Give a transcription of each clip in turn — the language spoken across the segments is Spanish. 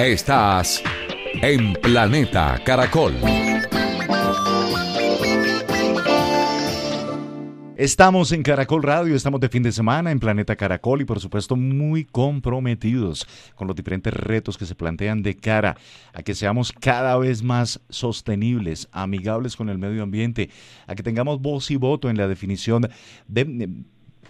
Estás en Planeta Caracol. Estamos en Caracol Radio, estamos de fin de semana en Planeta Caracol y por supuesto muy comprometidos con los diferentes retos que se plantean de cara a que seamos cada vez más sostenibles, amigables con el medio ambiente, a que tengamos voz y voto en la definición de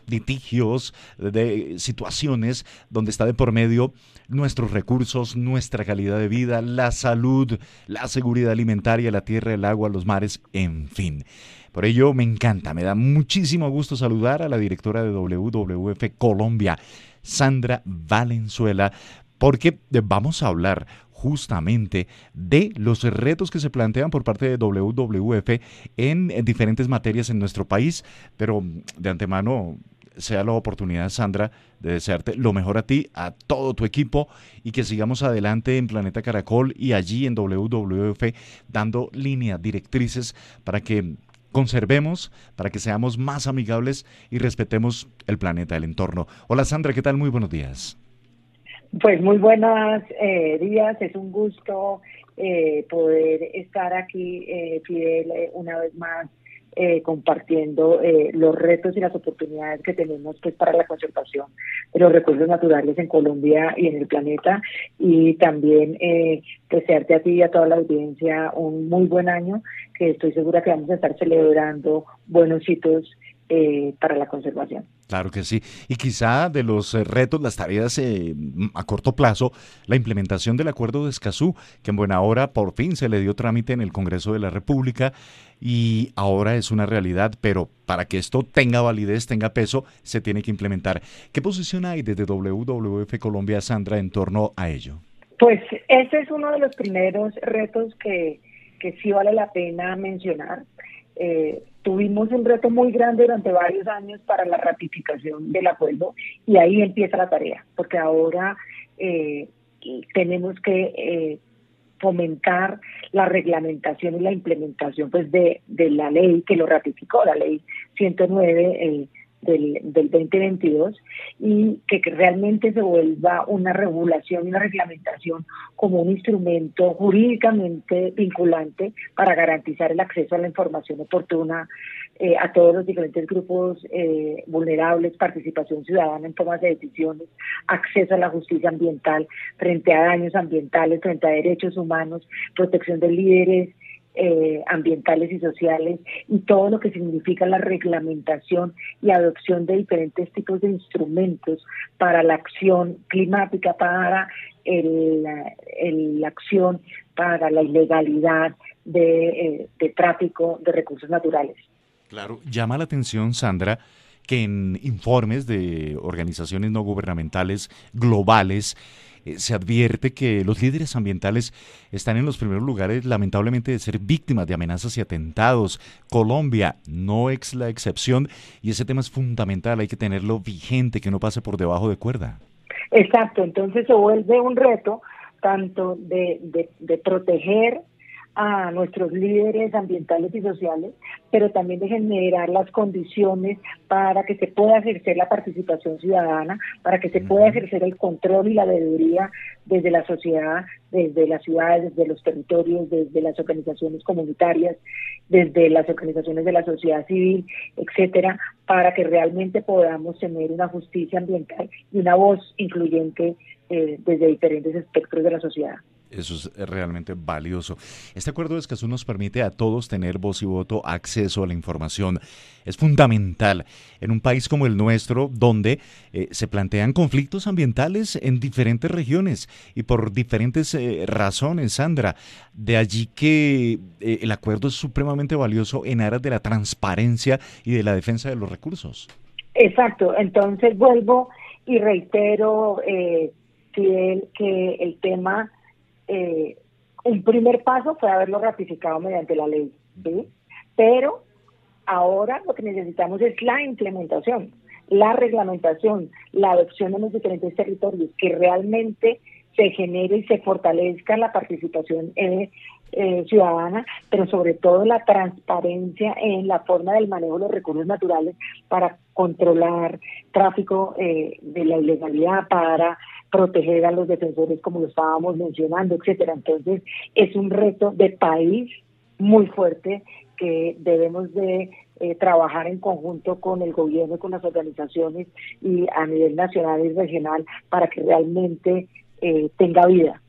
litigios, de situaciones donde está de por medio nuestros recursos, nuestra calidad de vida, la salud, la seguridad alimentaria, la tierra, el agua, los mares, en fin. Por ello me encanta, me da muchísimo gusto saludar a la directora de WWF Colombia, Sandra Valenzuela, porque vamos a hablar justamente de los retos que se plantean por parte de WWF en diferentes materias en nuestro país, pero de antemano sea la oportunidad, Sandra, de desearte lo mejor a ti, a todo tu equipo y que sigamos adelante en Planeta Caracol y allí en WWF dando líneas directrices para que conservemos, para que seamos más amigables y respetemos el planeta, el entorno. Hola Sandra, ¿qué tal? Muy buenos días. Pues muy buenos eh, días, es un gusto eh, poder estar aquí, eh, Fidel, eh, una vez más eh, compartiendo eh, los retos y las oportunidades que tenemos pues para la conservación de los recursos naturales en Colombia y en el planeta. Y también eh, desearte a ti y a toda la audiencia un muy buen año que estoy segura que vamos a estar celebrando buenos hitos eh, para la conservación. Claro que sí. Y quizá de los eh, retos, las tareas eh, a corto plazo, la implementación del acuerdo de Escazú, que en buena hora por fin se le dio trámite en el Congreso de la República y ahora es una realidad, pero para que esto tenga validez, tenga peso, se tiene que implementar. ¿Qué posición hay desde WWF Colombia, Sandra, en torno a ello? Pues ese es uno de los primeros retos que, que sí vale la pena mencionar. Eh, tuvimos un reto muy grande durante varios años para la ratificación del acuerdo y ahí empieza la tarea, porque ahora eh, tenemos que eh, fomentar la reglamentación y la implementación pues de, de la ley que lo ratificó, la ley 109 eh, del, del 2022 y que, realmente se vuelva una regulación y una reglamentación como un instrumento jurídicamente vinculante para garantizar el acceso a la información oportuna eh, a todos los diferentes grupos eh, vulnerables, participación ciudadana en tomas de decisiones, acceso a la justicia ambiental frente a daños ambientales, frente a derechos humanos, protección de líderes eh, ambientales y sociales y todo lo que significa la reglamentación y adopción de diferentes tipos de instrumentos para la acción climática, para el, la acción para la ilegalidad de, eh, de tráfico de recursos naturales. Claro, llama la atención, Sandra, que en informes de organizaciones no gubernamentales globales eh, se advierte que los líderes ambientales están en los primeros lugares, lamentablemente, de ser víctimas de amenazas y atentados. Colombia no es la excepción y ese tema es fundamental, hay que tenerlo vigente, que no pase por debajo de cuerda. Exacto, entonces se vuelve un reto tanto de, de, de proteger a nuestros líderes ambientales y sociales, pero también de generar las condiciones para que se pueda ejercer la participación ciudadana, para que se pueda ejercer el control y la veeduría desde la sociedad, desde las ciudades, desde los territorios, desde las organizaciones comunitarias, desde las organizaciones de la sociedad civil, etcétera, para que realmente podamos tener una justicia ambiental y una voz incluyente eh, desde diferentes espectros de la sociedad. Eso es realmente valioso. Este acuerdo de Escazú nos permite a todos tener voz y voto, acceso a la información. Es fundamental en un país como el nuestro, donde eh, se plantean conflictos ambientales en diferentes regiones y por diferentes eh, razones, Sandra. De allí que eh, el acuerdo es supremamente valioso en aras de la transparencia y de la defensa de los recursos. Exacto. Entonces vuelvo y reitero, eh, Fidel, que el tema eh, un primer paso fue haberlo ratificado mediante la ley. Pero ahora lo que necesitamos es la implementación, la reglamentación, la adopción en los diferentes territorios, que realmente se genere y se fortalezca la participación eh, eh, ciudadana, pero sobre todo la transparencia en la forma del manejo de los recursos naturales para controlar tráfico eh, de la ilegalidad, para proteger a los defensores como lo estábamos mencionando, etcétera. Entonces, es un reto de país muy fuerte que debemos de eh, trabajar en conjunto con el gobierno, con las organizaciones y a nivel nacional y regional para que realmente eh, tenga vida.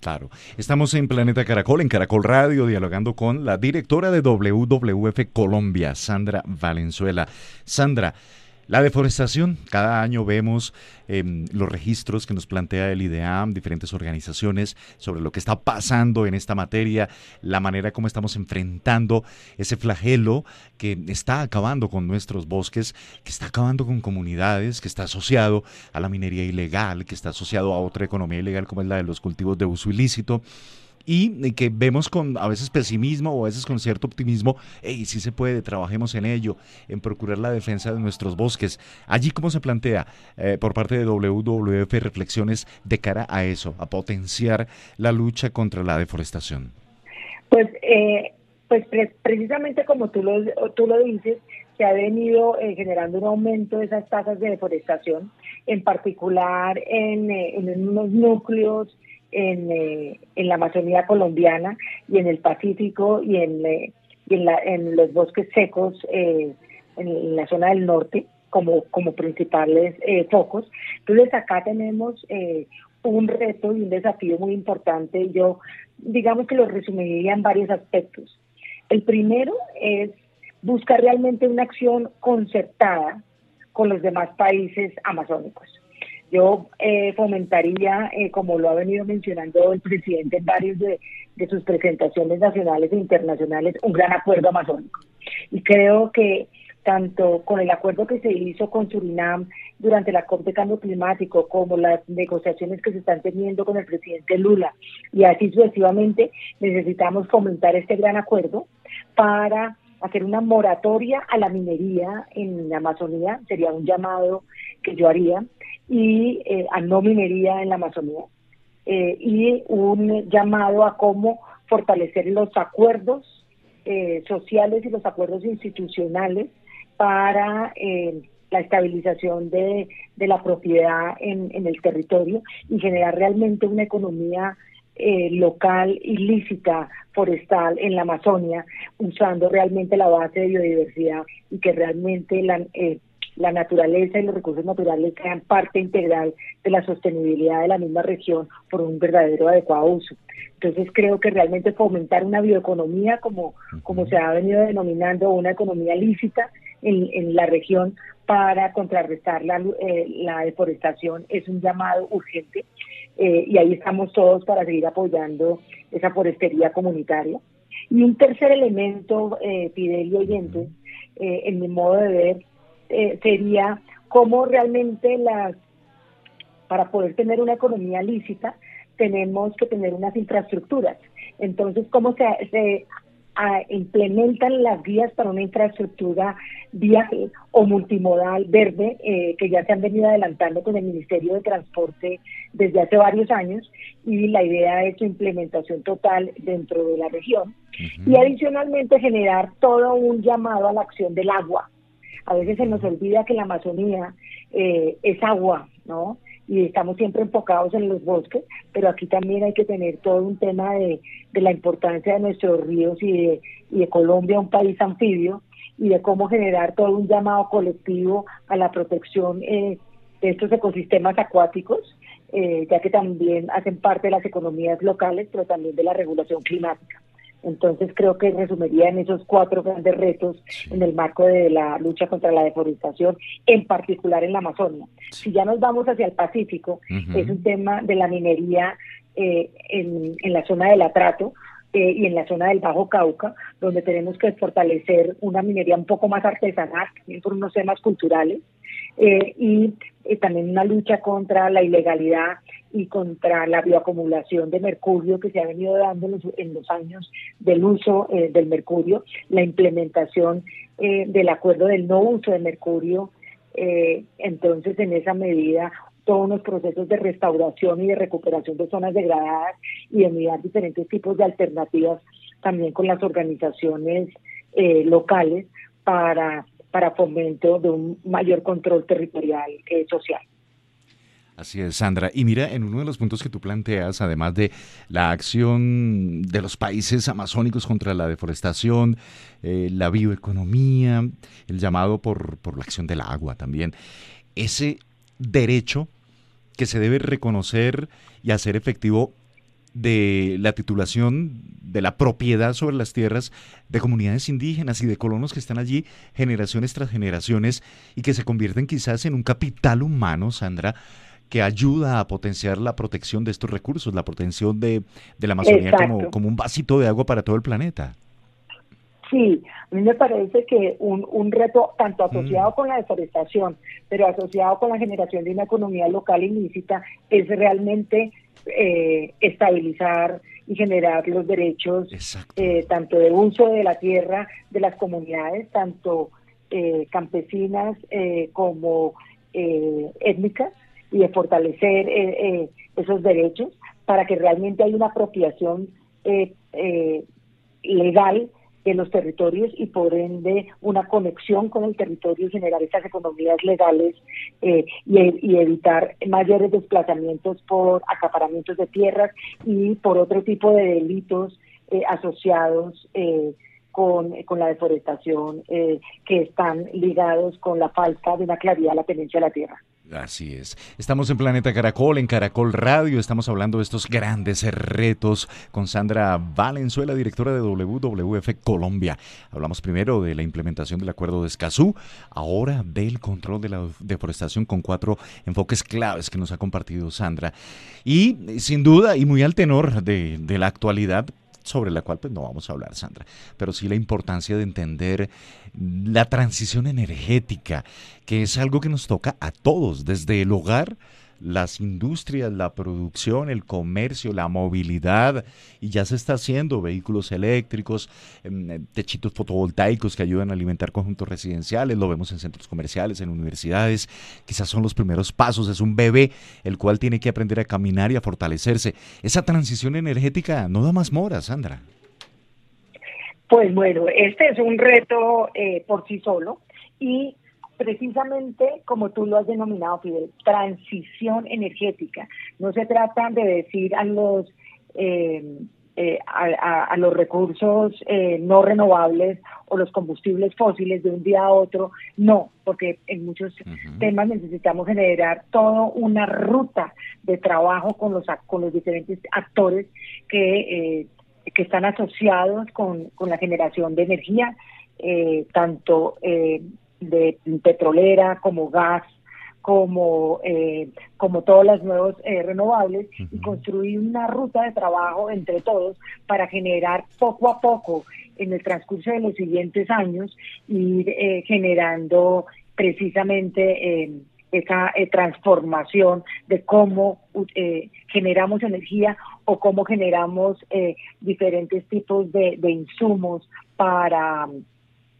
Claro. Estamos en Planeta Caracol, en Caracol Radio, dialogando con la directora de WWF Colombia, Sandra Valenzuela. Sandra, la deforestación, cada año vemos em, los registros que nos plantea el IDEAM, diferentes organizaciones, sobre lo que está pasando en esta materia, la manera como estamos enfrentando ese flagelo que está acabando con nuestros bosques, que está acabando con comunidades, que está asociado a la minería ilegal, que está asociado a otra economía ilegal como es la de los cultivos de uso ilícito y que vemos con a veces pesimismo o a veces con cierto optimismo, hey, sí se puede, trabajemos en ello, en procurar la defensa de nuestros bosques. Allí, ¿cómo se plantea eh, por parte de WWF reflexiones de cara a eso, a potenciar la lucha contra la deforestación? Pues, eh, pues precisamente como tú lo, tú lo dices, se ha venido eh, generando un aumento de esas tasas de deforestación, en particular en, en unos núcleos en, eh, en la Amazonía colombiana y en el Pacífico y en, eh, en, los bosques secos eh, en la zona del norte como, como principales focos. Entonces acá tenemos un reto y un desafío muy importante. Yo digamos que lo resumiría en varios aspectos. El primero es buscar realmente una acción concertada con los demás países amazónicos. Yo eh, fomentaría, eh, como lo ha venido mencionando el presidente en varios de, sus presentaciones nacionales e internacionales, un gran acuerdo amazónico. Y creo que tanto con el acuerdo que se hizo con Surinam durante la COP de Cambio Climático, como las negociaciones que se están teniendo con el presidente Lula, y así sucesivamente, necesitamos fomentar este gran acuerdo para hacer una moratoria a la minería en la Amazonía, sería un llamado que yo haría, y eh, a no minería en la Amazonía, eh, y un llamado a cómo fortalecer los acuerdos eh, sociales y los acuerdos institucionales para la estabilización de, de la propiedad en, en, el territorio y generar realmente una economía eh, local ilícita forestal en la Amazonia, usando realmente la base de biodiversidad y que realmente la, eh, la naturaleza y los recursos naturales sean parte integral de la sostenibilidad de la misma región por un verdadero adecuado uso. Entonces creo que realmente fomentar una bioeconomía como, como se ha venido denominando una economía lícita en, en la región para contrarrestar la, eh, la deforestación es un llamado urgente eh, y ahí estamos todos para seguir apoyando esa forestería comunitaria. Y un tercer elemento, eh, Fidel y oyentes, eh, en mi modo de ver, eh, sería cómo realmente las, para poder tener una economía lícita, tenemos que tener unas infraestructuras. Entonces, cómo se, se implementan las vías para una infraestructura viaje o multimodal verde eh, que ya se han venido adelantando con el Ministerio de Transporte desde hace varios años y la idea es su implementación total dentro de la región y adicionalmente generar todo un llamado a la acción del agua. A veces se nos olvida que la Amazonía eh, es agua, ¿no? y estamos siempre enfocados en los bosques, pero aquí también hay que tener todo un tema de, de la importancia de nuestros ríos y de, y de Colombia, un país anfibio, y de cómo generar todo un llamado colectivo a la protección eh, de estos ecosistemas acuáticos, eh, ya que también hacen parte de las economías locales, pero también de la regulación climática. Entonces creo que resumiría en esos cuatro grandes retos en el marco de la lucha contra la deforestación, en particular en la Amazonia. Si ya nos vamos hacia el Pacífico, es un tema de la minería eh, en, en, la zona del Atrato, eh, y en la zona del Bajo Cauca, donde tenemos que fortalecer una minería un poco más artesanal, también por unos temas culturales, eh, y eh, también una lucha contra la ilegalidad y contra la bioacumulación de mercurio que se ha venido dando en los, años del uso del mercurio, la implementación del acuerdo del no uso de mercurio, entonces en esa medida todos los procesos de restauración y de recuperación de zonas degradadas y de mirar diferentes tipos de alternativas también con las organizaciones eh, locales para, para fomento de un mayor control territorial eh, social. Así es, Sandra. Y mira, en uno de los puntos que tú planteas, además de la acción de los países amazónicos contra la deforestación, eh, la bioeconomía, el llamado por, por la acción del agua también, ese derecho que se debe reconocer y hacer efectivo de la titulación de la propiedad sobre las tierras de comunidades indígenas y de colonos que están allí generaciones tras generaciones y que se convierten quizás en un capital humano, Sandra, que ayuda a potenciar la protección de estos recursos, la protección de, la Amazonía como, como, un vasito de agua para todo el planeta. Sí, a mí me parece que un, un reto tanto mm. asociado con la deforestación, pero asociado con la generación de una economía local ilícita, es realmente eh, estabilizar y generar los derechos eh, tanto de uso de la tierra de las comunidades, tanto eh, campesinas como étnicas, y de fortalecer esos derechos para que realmente haya una apropiación legal de los territorios y por ende una conexión con el territorio, generar esas economías legales eh, y, evitar mayores desplazamientos por acaparamientos de tierras y por otro tipo de delitos eh, asociados eh, con, con, la deforestación que están ligados con la falta de una claridad de la tenencia de la tierra. Así es. Estamos en Planeta Caracol, en Caracol Radio. Estamos hablando de estos grandes retos con Sandra Valenzuela, directora de WWF Colombia. Hablamos primero de la implementación del acuerdo de Escazú, ahora del control de la deforestación con cuatro enfoques claves que nos ha compartido Sandra. Y sin duda, y muy al tenor de, de la actualidad, sobre la cual pues no vamos a hablar, Sandra, pero sí la importancia de entender la transición energética, que es algo que nos toca a todos, desde el hogar las industrias, la producción, el comercio, la movilidad, y ya se está haciendo vehículos eléctricos, em, eh, techitos fotovoltaicos que ayudan a alimentar conjuntos residenciales, lo vemos en centros comerciales, en universidades, quizás son los primeros pasos, es un bebé el cual tiene que aprender a caminar y a fortalecerse. Esa transición energética no da más mora, Sandra. Pues bueno, este es un reto eh, por sí solo y precisamente como tú lo has denominado, Fidel, transición energética. No se trata de decir a los eh, eh, a, los recursos eh, no renovables o los combustibles fósiles de un día a otro, no, porque en muchos temas necesitamos generar toda una ruta de trabajo con los con los diferentes actores que que están asociados con, con la generación de energía, tanto de petrolera, como gas, como, eh, como todas las nuevos eh, renovables y construir una ruta de trabajo entre todos para generar poco a poco en el transcurso de los siguientes años ir eh, generando precisamente esa transformación de cómo generamos energía o cómo generamos diferentes tipos de, de insumos para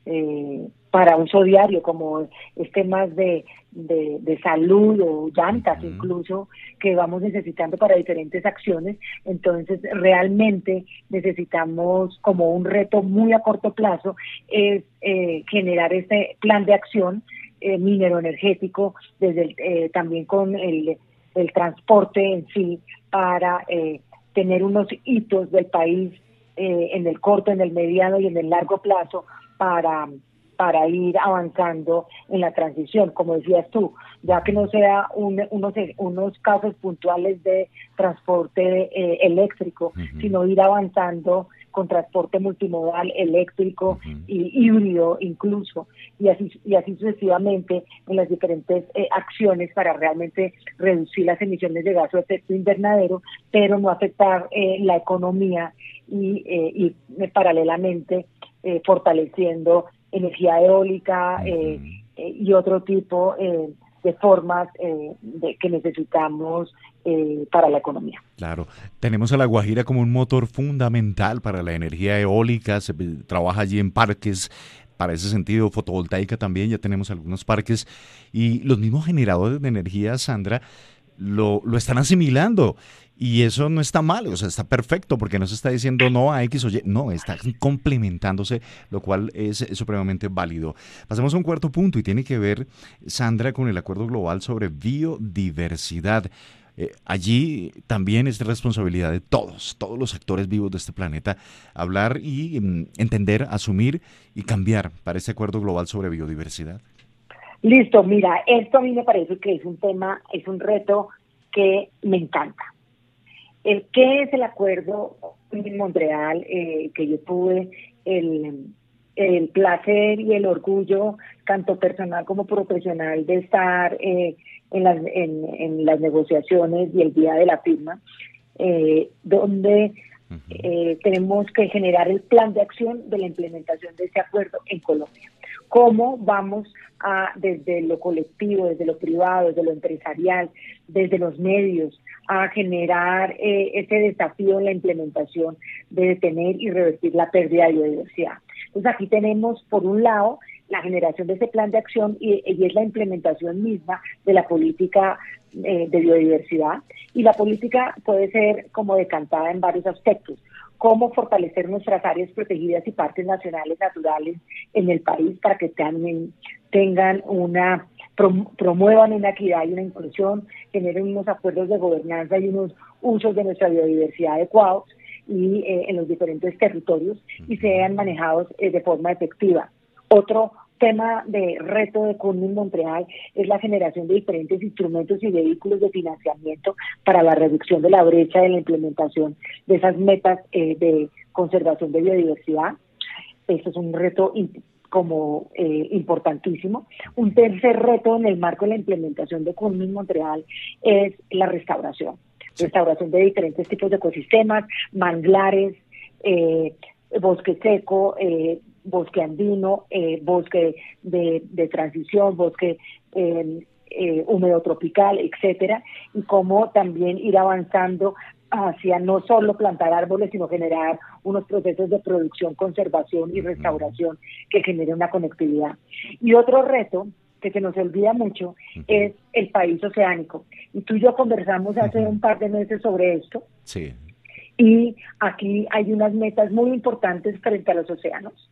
eh, para uso diario, como temas de, de, salud o llantas incluso, que vamos necesitando para diferentes acciones. Entonces, realmente necesitamos como un reto muy a corto plazo es eh, generar este plan de acción eh, minero energético, desde eh, también con el, el transporte en sí, para eh, tener unos hitos del país en el corto, en el mediano y en el largo plazo para, para ir avanzando en la transición, como decías tú, ya que no sea unos, unos casos puntuales de transporte eh, eléctrico, sino ir avanzando con transporte multimodal eléctrico y híbrido incluso, y así, y así sucesivamente en las diferentes eh, acciones para realmente reducir las emisiones de gas de efecto invernadero, pero no afectar eh, la economía y, y paralelamente eh, fortaleciendo energía eólica eh, eh, y otro tipo de formas de, que necesitamos para la economía. Claro, tenemos a La Guajira como un motor fundamental para la energía eólica, se trabaja allí en parques, para ese sentido, fotovoltaica también, ya tenemos algunos parques. Y los mismos generadores de energía, Sandra, lo, lo están asimilando. Y eso no está mal, o sea, está perfecto porque no se está diciendo no a X o Y, no, está complementándose, lo cual es, supremamente válido. Pasemos a un cuarto punto y tiene que ver, Sandra, con el Acuerdo Global sobre Biodiversidad. Eh, allí también es responsabilidad de todos, todos los actores vivos de este planeta, hablar y mm, entender, asumir y cambiar para este Acuerdo Global sobre Biodiversidad. Listo, mira, esto a mí me parece que es un tema, es un reto que me encanta el qué es el acuerdo en Montreal eh, que yo tuve el, placer y el orgullo tanto personal como profesional de estar eh, en, las, en, las negociaciones y el día de la firma eh, donde tenemos que generar el plan de acción de la implementación de ese acuerdo en Colombia cómo vamos a, desde lo colectivo, desde lo privado, desde lo empresarial, desde los medios, a generar eh, ese desafío en la implementación de detener y revertir la pérdida de biodiversidad. Entonces aquí tenemos, por un lado, la generación de ese plan de acción y, es la implementación misma de la política eh, de biodiversidad. Y la política puede ser como decantada en varios aspectos cómo fortalecer nuestras áreas protegidas y parques nacionales naturales en el país para que tengan una promuevan una equidad y una inclusión, generen unos acuerdos de gobernanza y unos usos de nuestra biodiversidad adecuados y eh, en los diferentes territorios y sean manejados eh, de forma efectiva. Otro tema de reto de Kunming Montreal es la generación de diferentes instrumentos y vehículos de financiamiento para la reducción de la brecha de la implementación de esas metas eh, de conservación de biodiversidad. Eso es un reto como eh, importantísimo. Un tercer reto en el marco de la implementación de Kunming Montreal es la restauración. Restauración de diferentes tipos de ecosistemas, manglares, eh, bosque seco, eh, bosque andino, eh, bosque de, de, transición, bosque em, eh, húmedo tropical, etcétera, y cómo también ir avanzando hacia no solo plantar árboles, sino generar unos procesos de producción, conservación y restauración que generen una conectividad. Y otro reto que se nos olvida mucho es el país oceánico. Y tú y yo conversamos hace un par de meses sobre esto. Sí. Y aquí hay unas metas muy importantes frente a los océanos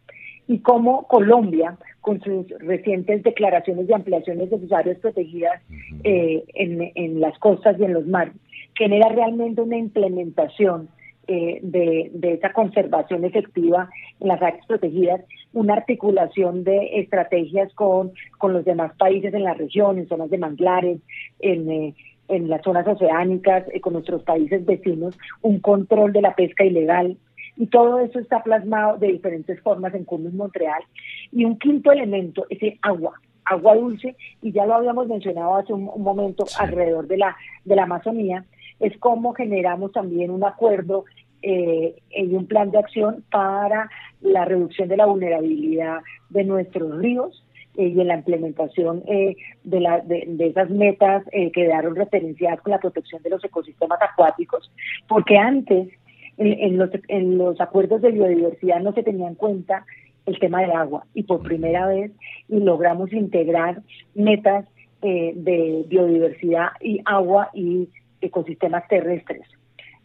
y cómo Colombia, con sus recientes declaraciones de ampliaciones de sus áreas protegidas eh, en, las costas y en los mares, genera realmente una implementación eh, de, esa conservación efectiva en las áreas protegidas, una articulación de estrategias con, con los demás países en la región, en zonas de manglares, en... Eh, en las zonas oceánicas, con nuestros países vecinos, un control de la pesca ilegal, y todo eso está plasmado de diferentes formas en Cumbres Montreal. Y un quinto elemento es el agua, agua dulce, y ya lo habíamos mencionado hace un, momento alrededor de la, de la Amazonía, es cómo generamos también un acuerdo eh, y un plan de acción para la reducción de la vulnerabilidad de nuestros ríos eh, y en la implementación eh, de, la, de, esas metas eh, que quedaron referenciadas con la protección de los ecosistemas acuáticos, porque antes en, los, en los acuerdos de biodiversidad no se tenía en cuenta el tema del agua y por primera vez logramos integrar metas eh, de biodiversidad y agua y ecosistemas terrestres.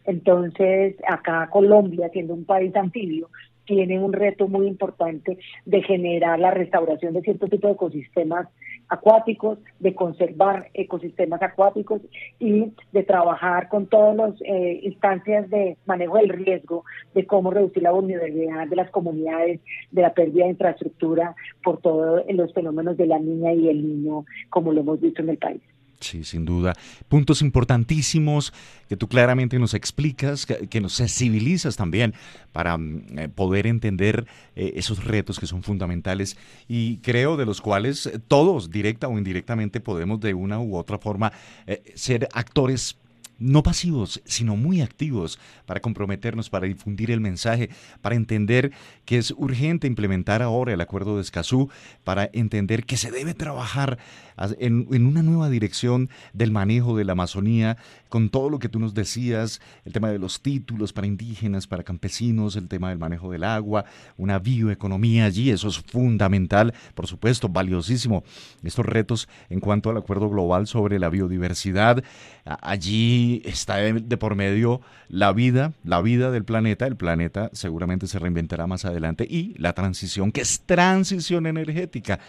Entonces, acá Colombia, siendo un país anfibio, tiene un reto muy importante de generar la restauración de cierto tipo de ecosistemas acuáticos, de conservar ecosistemas acuáticos y de trabajar con todas las eh, instancias de manejo del riesgo, de cómo reducir la vulnerabilidad de las comunidades, de la pérdida de infraestructura por todos los fenómenos de la niña y el niño, como lo hemos visto en el país. Sí, sin duda. Puntos importantísimos que tú claramente nos explicas, que, nos sensibilizas también para mm, eh, poder entender eh, esos retos que son fundamentales y creo de los cuales eh, todos, directa o indirectamente, podemos de una u otra forma ser actores no pasivos, sino muy activos para comprometernos, para difundir el mensaje, para entender que es urgente implementar ahora el acuerdo de Escazú, para entender que se debe trabajar en, una nueva dirección del manejo de la Amazonía, con todo lo que tú nos decías, el tema de los títulos para indígenas, para campesinos, el tema del manejo del agua, una bioeconomía allí, eso es fundamental, por supuesto, valiosísimo. Estos retos en cuanto al acuerdo global sobre la biodiversidad, allí está de por medio la vida, la vida del planeta, el planeta seguramente se reinventará más adelante y la transición, que es transición energética.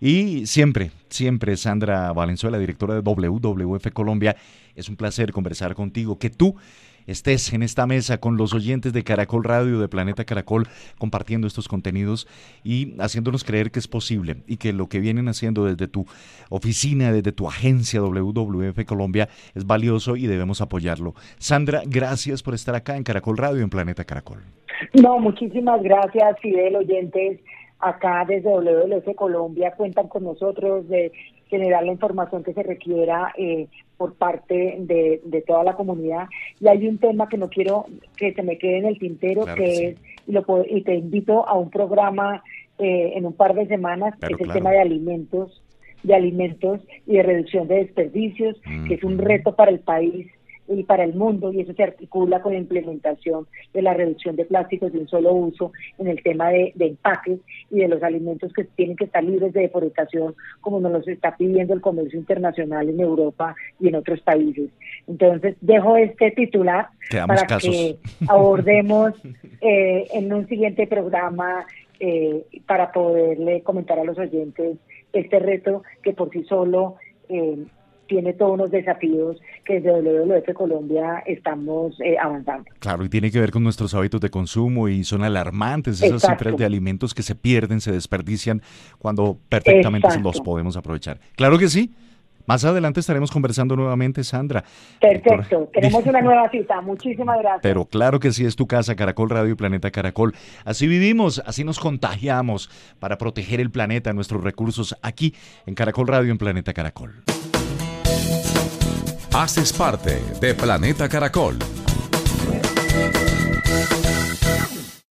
Y siempre, siempre, Sandra Valenzuela, directora de WWF Colombia, es un placer conversar contigo, que tú estés en esta mesa con los oyentes de Caracol Radio, de Planeta Caracol, compartiendo estos contenidos y haciéndonos creer que es posible y que lo que vienen haciendo desde tu oficina, desde tu agencia WWF Colombia es valioso y debemos apoyarlo. Sandra, gracias por estar acá en Caracol Radio, en Planeta Caracol. No, muchísimas gracias, Fidel, oyentes acá desde WLF Colombia cuentan con nosotros de generar la información que se requiera eh, por parte de, toda la comunidad. Y hay un tema que no quiero que se me quede en el tintero, que, es, y, lo y te invito a un programa eh, en un par de semanas, que es el tema de alimentos de alimentos y de reducción de desperdicios, que es un reto para el país y para el mundo y eso se articula con la implementación de la reducción de plásticos de un solo uso en el tema de, empaques y de los alimentos que tienen que estar libres de deforestación como nos lo está pidiendo el comercio internacional en Europa y en otros países. Entonces dejo este titular para que abordemos eh, en un siguiente programa eh, para poderle comentar a los oyentes este reto que por sí solo eh, tiene todos unos desafíos que desde WWF Colombia estamos eh, avanzando. Claro, y tiene que ver con nuestros hábitos de consumo y son alarmantes esas cifras de alimentos que se pierden, se desperdician cuando perfectamente los podemos aprovechar. Claro que sí. Más adelante estaremos conversando nuevamente, Sandra. Perfecto, tenemos una nueva cita. Muchísimas gracias. Pero claro que sí, es tu casa, Caracol Radio y Planeta Caracol. Así vivimos, así nos contagiamos para proteger el planeta, nuestros recursos aquí en Caracol Radio en Planeta Caracol. Haces parte de Planeta Caracol